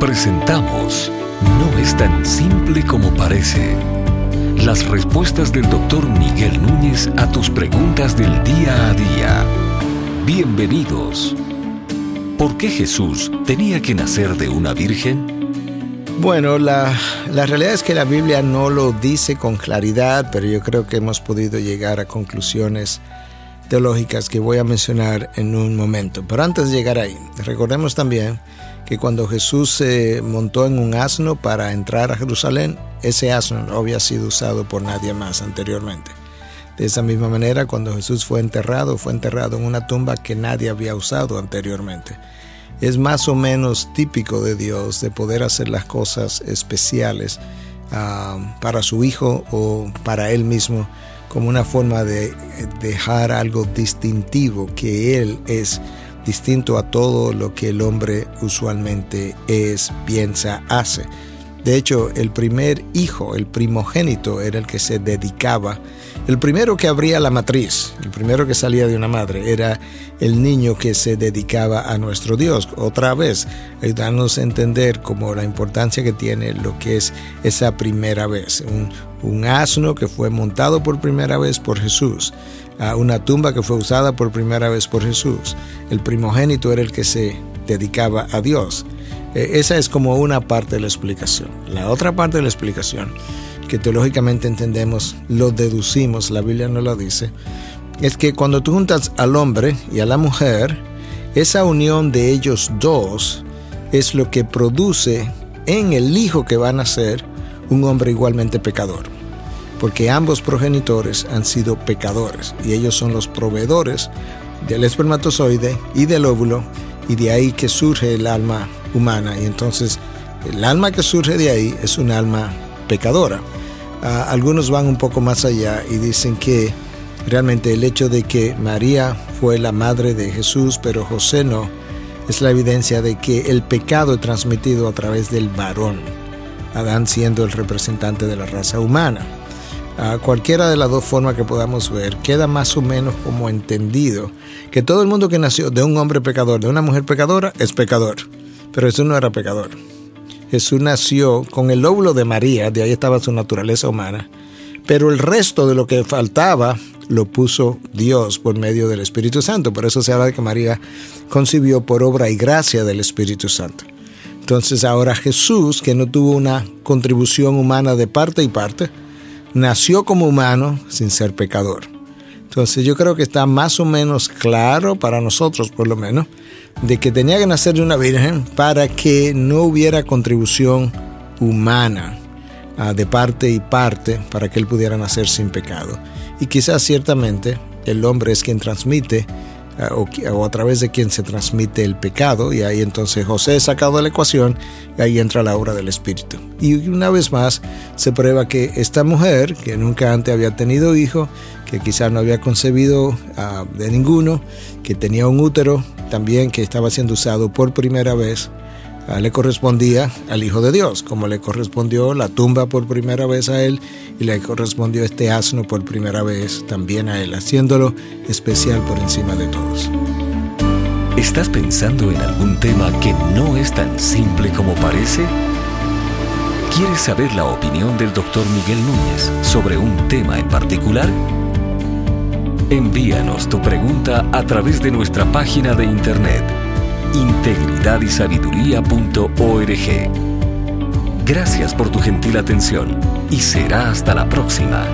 Presentamos No es tan simple como parece. Las respuestas del doctor Miguel Núñez a tus preguntas del día a día. Bienvenidos. ¿Por qué Jesús tenía que nacer de una virgen? Bueno, la, la, realidad es que la Biblia no lo dice con claridad, pero yo creo que hemos podido llegar a conclusiones teológicas que voy a mencionar en un momento. Pero antes de llegar ahí, recordemos también que cuando Jesús se montó en un asno para entrar a Jerusalén, ese asno no había sido usado por nadie más anteriormente. De esa misma manera, cuando Jesús fue enterrado, fue enterrado en una tumba que nadie había usado anteriormente. Es más o menos típico de Dios de poder hacer las cosas especiales uh, para su Hijo o para Él mismo como una forma de dejar algo distintivo, que Él es distinto a todo lo que el hombre usualmente es, piensa, hace. De hecho, el primer hijo, el primogénito, era el que se dedicaba. El primero que abría la matriz, el primero que salía de una madre, era el niño que se dedicaba a nuestro Dios. Otra vez, ayudarnos a entender como la importancia que tiene lo que es esa primera vez. Un, asno que fue montado por primera vez por Jesús, a una tumba que fue usada por primera vez por Jesús. El primogénito era el que se dedicaba a Dios. Eh, esa es como una parte de la explicación. La otra parte de la explicación, que teológicamente entendemos, lo deducimos, la Biblia no lo dice, es que cuando tú juntas al hombre y a la mujer, esa unión de ellos dos es lo que produce en el hijo que van a ser un hombre igualmente pecador. Porque ambos progenitores han sido pecadores y ellos son los proveedores del espermatozoide y del óvulo y de ahí que surge el alma humana. Y entonces el alma que surge de ahí es un alma pecadora. Uh, algunos van un poco más allá y dicen que realmente el hecho de que María fue la madre de Jesús, pero José no, es la evidencia de que el pecado es transmitido a través del varón, Adán siendo el representante de la raza humana. Cualquiera de las dos formas que podamos ver, queda más o menos como entendido que todo el mundo que nació de un hombre pecador, de una mujer pecadora, es pecador. Pero Jesús no era pecador. Jesús nació con el óvulo de María, de ahí estaba su naturaleza humana. Pero el resto de lo que faltaba lo puso Dios por medio del Espíritu Santo. Por eso se habla de que María concibió por obra y gracia del Espíritu Santo. Entonces ahora Jesús, que no tuvo una contribución humana de parte y parte, nació como humano sin ser pecador. Entonces yo creo que está más o menos claro para nosotros por lo menos de que tenía que nacer de una virgen para que no hubiera contribución humana uh, de parte y parte para que él pudiera nacer sin pecado. Y quizás ciertamente el hombre es quien transmite o, a través de quien se transmite el pecado y ahí entonces José es sacado de la ecuación y ahí entra la obra del Espíritu. Y una vez más se prueba que esta mujer, que nunca antes había tenido hijo, que quizás no había concebido uh, de ninguno, que tenía un útero también que estaba siendo usado por primera vez, le correspondía al Hijo de Dios, como le correspondió la tumba por primera vez a él y le correspondió este asno por primera vez también a él, haciéndolo especial por encima de todos. ¿Estás pensando en algún tema que no es tan simple como parece? ¿Quieres saber la opinión del doctor Miguel Núñez sobre un tema en particular? Envíanos tu pregunta a través de nuestra página de internet integridadysabiduría.org. Gracias por tu gentil atención y será hasta la próxima.